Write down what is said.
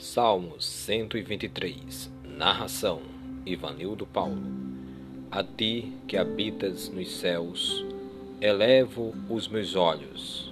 Salmos 123 Narração Ivanildo Paulo. A ti que habitas nos céus, elevo os meus olhos.